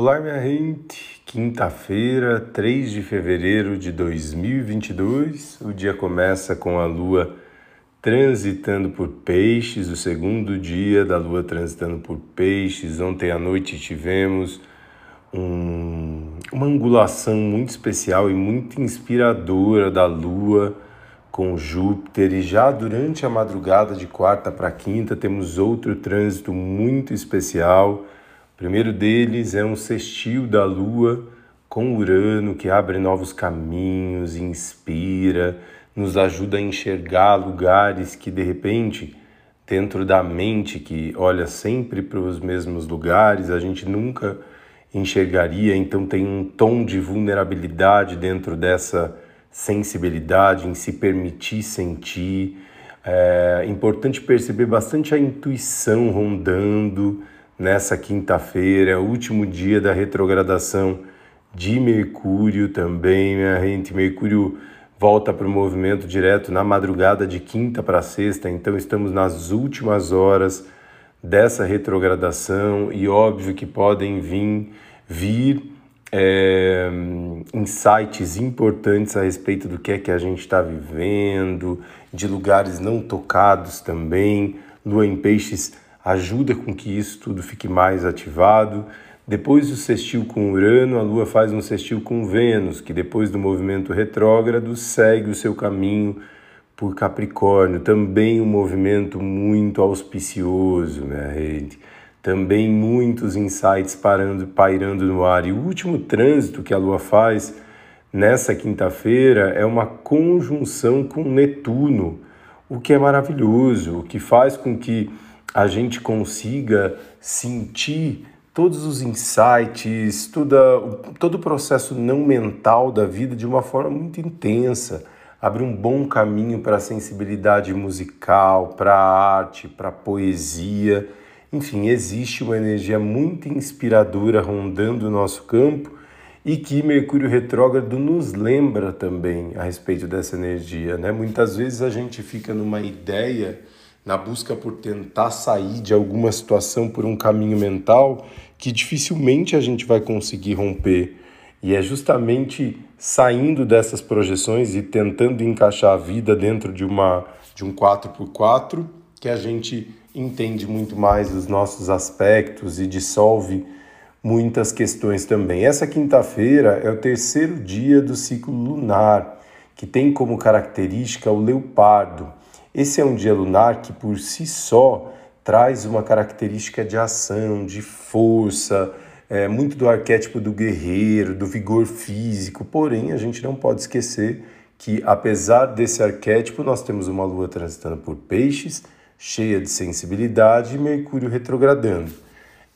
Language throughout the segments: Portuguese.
Olá, minha gente! Quinta-feira, 3 de fevereiro de 2022. O dia começa com a lua transitando por peixes, o segundo dia da lua transitando por peixes. Ontem à noite tivemos um, uma angulação muito especial e muito inspiradora da lua com Júpiter, e já durante a madrugada de quarta para quinta temos outro trânsito muito especial primeiro deles é um sextil da Lua com Urano que abre novos caminhos, inspira, nos ajuda a enxergar lugares que de repente dentro da mente que olha sempre para os mesmos lugares, a gente nunca enxergaria, então tem um tom de vulnerabilidade dentro dessa sensibilidade em se permitir sentir. É importante perceber bastante a intuição rondando, nessa quinta-feira, é último dia da retrogradação de Mercúrio também, minha gente. Mercúrio volta para o movimento direto na madrugada de quinta para sexta, então estamos nas últimas horas dessa retrogradação e óbvio que podem vir, vir é, insights importantes a respeito do que é que a gente está vivendo, de lugares não tocados também. Lua em Peixes ajuda com que isso tudo fique mais ativado. Depois do sextil com Urano, a Lua faz um sextil com Vênus, que depois do movimento retrógrado segue o seu caminho por Capricórnio. Também um movimento muito auspicioso, minha rede. Também muitos insights parando, pairando no ar. E o último trânsito que a Lua faz nessa quinta-feira é uma conjunção com Netuno, o que é maravilhoso, o que faz com que a gente consiga sentir todos os insights, toda, todo o processo não mental da vida de uma forma muito intensa. Abre um bom caminho para a sensibilidade musical, para a arte, para a poesia. Enfim, existe uma energia muito inspiradora rondando o nosso campo e que Mercúrio retrógrado nos lembra também a respeito dessa energia. Né? Muitas vezes a gente fica numa ideia na busca por tentar sair de alguma situação por um caminho mental que dificilmente a gente vai conseguir romper. E é justamente saindo dessas projeções e tentando encaixar a vida dentro de uma de um 4x4 que a gente entende muito mais os nossos aspectos e dissolve muitas questões também. Essa quinta-feira é o terceiro dia do ciclo lunar, que tem como característica o leopardo. Esse é um dia lunar que por si só traz uma característica de ação, de força, é, muito do arquétipo do guerreiro, do vigor físico. Porém, a gente não pode esquecer que, apesar desse arquétipo, nós temos uma lua transitando por peixes, cheia de sensibilidade, e Mercúrio retrogradando.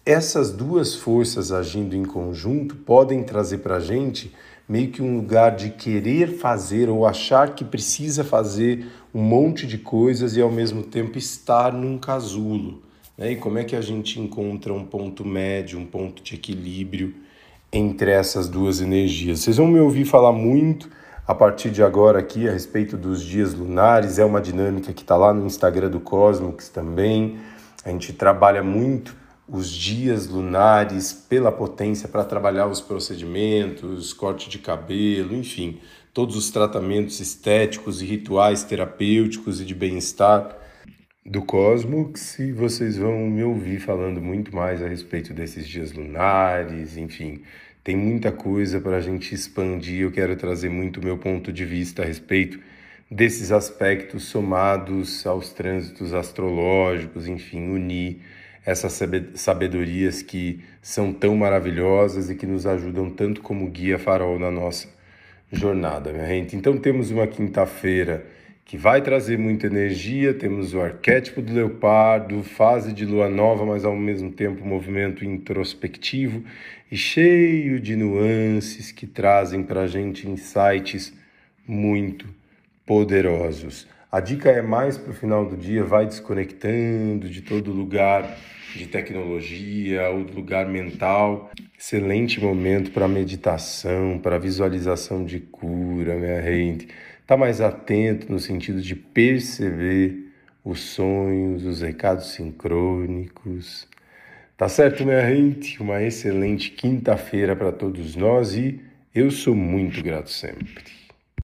Essas duas forças agindo em conjunto podem trazer para a gente meio que um lugar de querer fazer ou achar que precisa fazer um monte de coisas e ao mesmo tempo estar num casulo. Né? E como é que a gente encontra um ponto médio, um ponto de equilíbrio entre essas duas energias? Vocês vão me ouvir falar muito a partir de agora aqui a respeito dos dias lunares, é uma dinâmica que está lá no Instagram do Cosmos também. A gente trabalha muito os dias lunares pela potência para trabalhar os procedimentos, corte de cabelo, enfim, todos os tratamentos estéticos e rituais terapêuticos e de bem-estar do Cosmos e vocês vão me ouvir falando muito mais a respeito desses dias lunares, enfim, tem muita coisa para a gente expandir. Eu quero trazer muito meu ponto de vista a respeito desses aspectos somados aos trânsitos astrológicos, enfim, unir essas sabedorias que são tão maravilhosas e que nos ajudam tanto como guia farol na nossa jornada, minha gente. Então temos uma quinta-feira que vai trazer muita energia, temos o arquétipo do leopardo, fase de lua nova, mas ao mesmo tempo movimento introspectivo e cheio de nuances que trazem para a gente insights muito poderosos. A dica é mais para o final do dia, vai desconectando de todo lugar de tecnologia ou do lugar mental. Excelente momento para meditação, para visualização de cura, minha gente. Tá mais atento no sentido de perceber os sonhos, os recados sincrônicos. Tá certo, minha gente? Uma excelente quinta-feira para todos nós e eu sou muito grato sempre.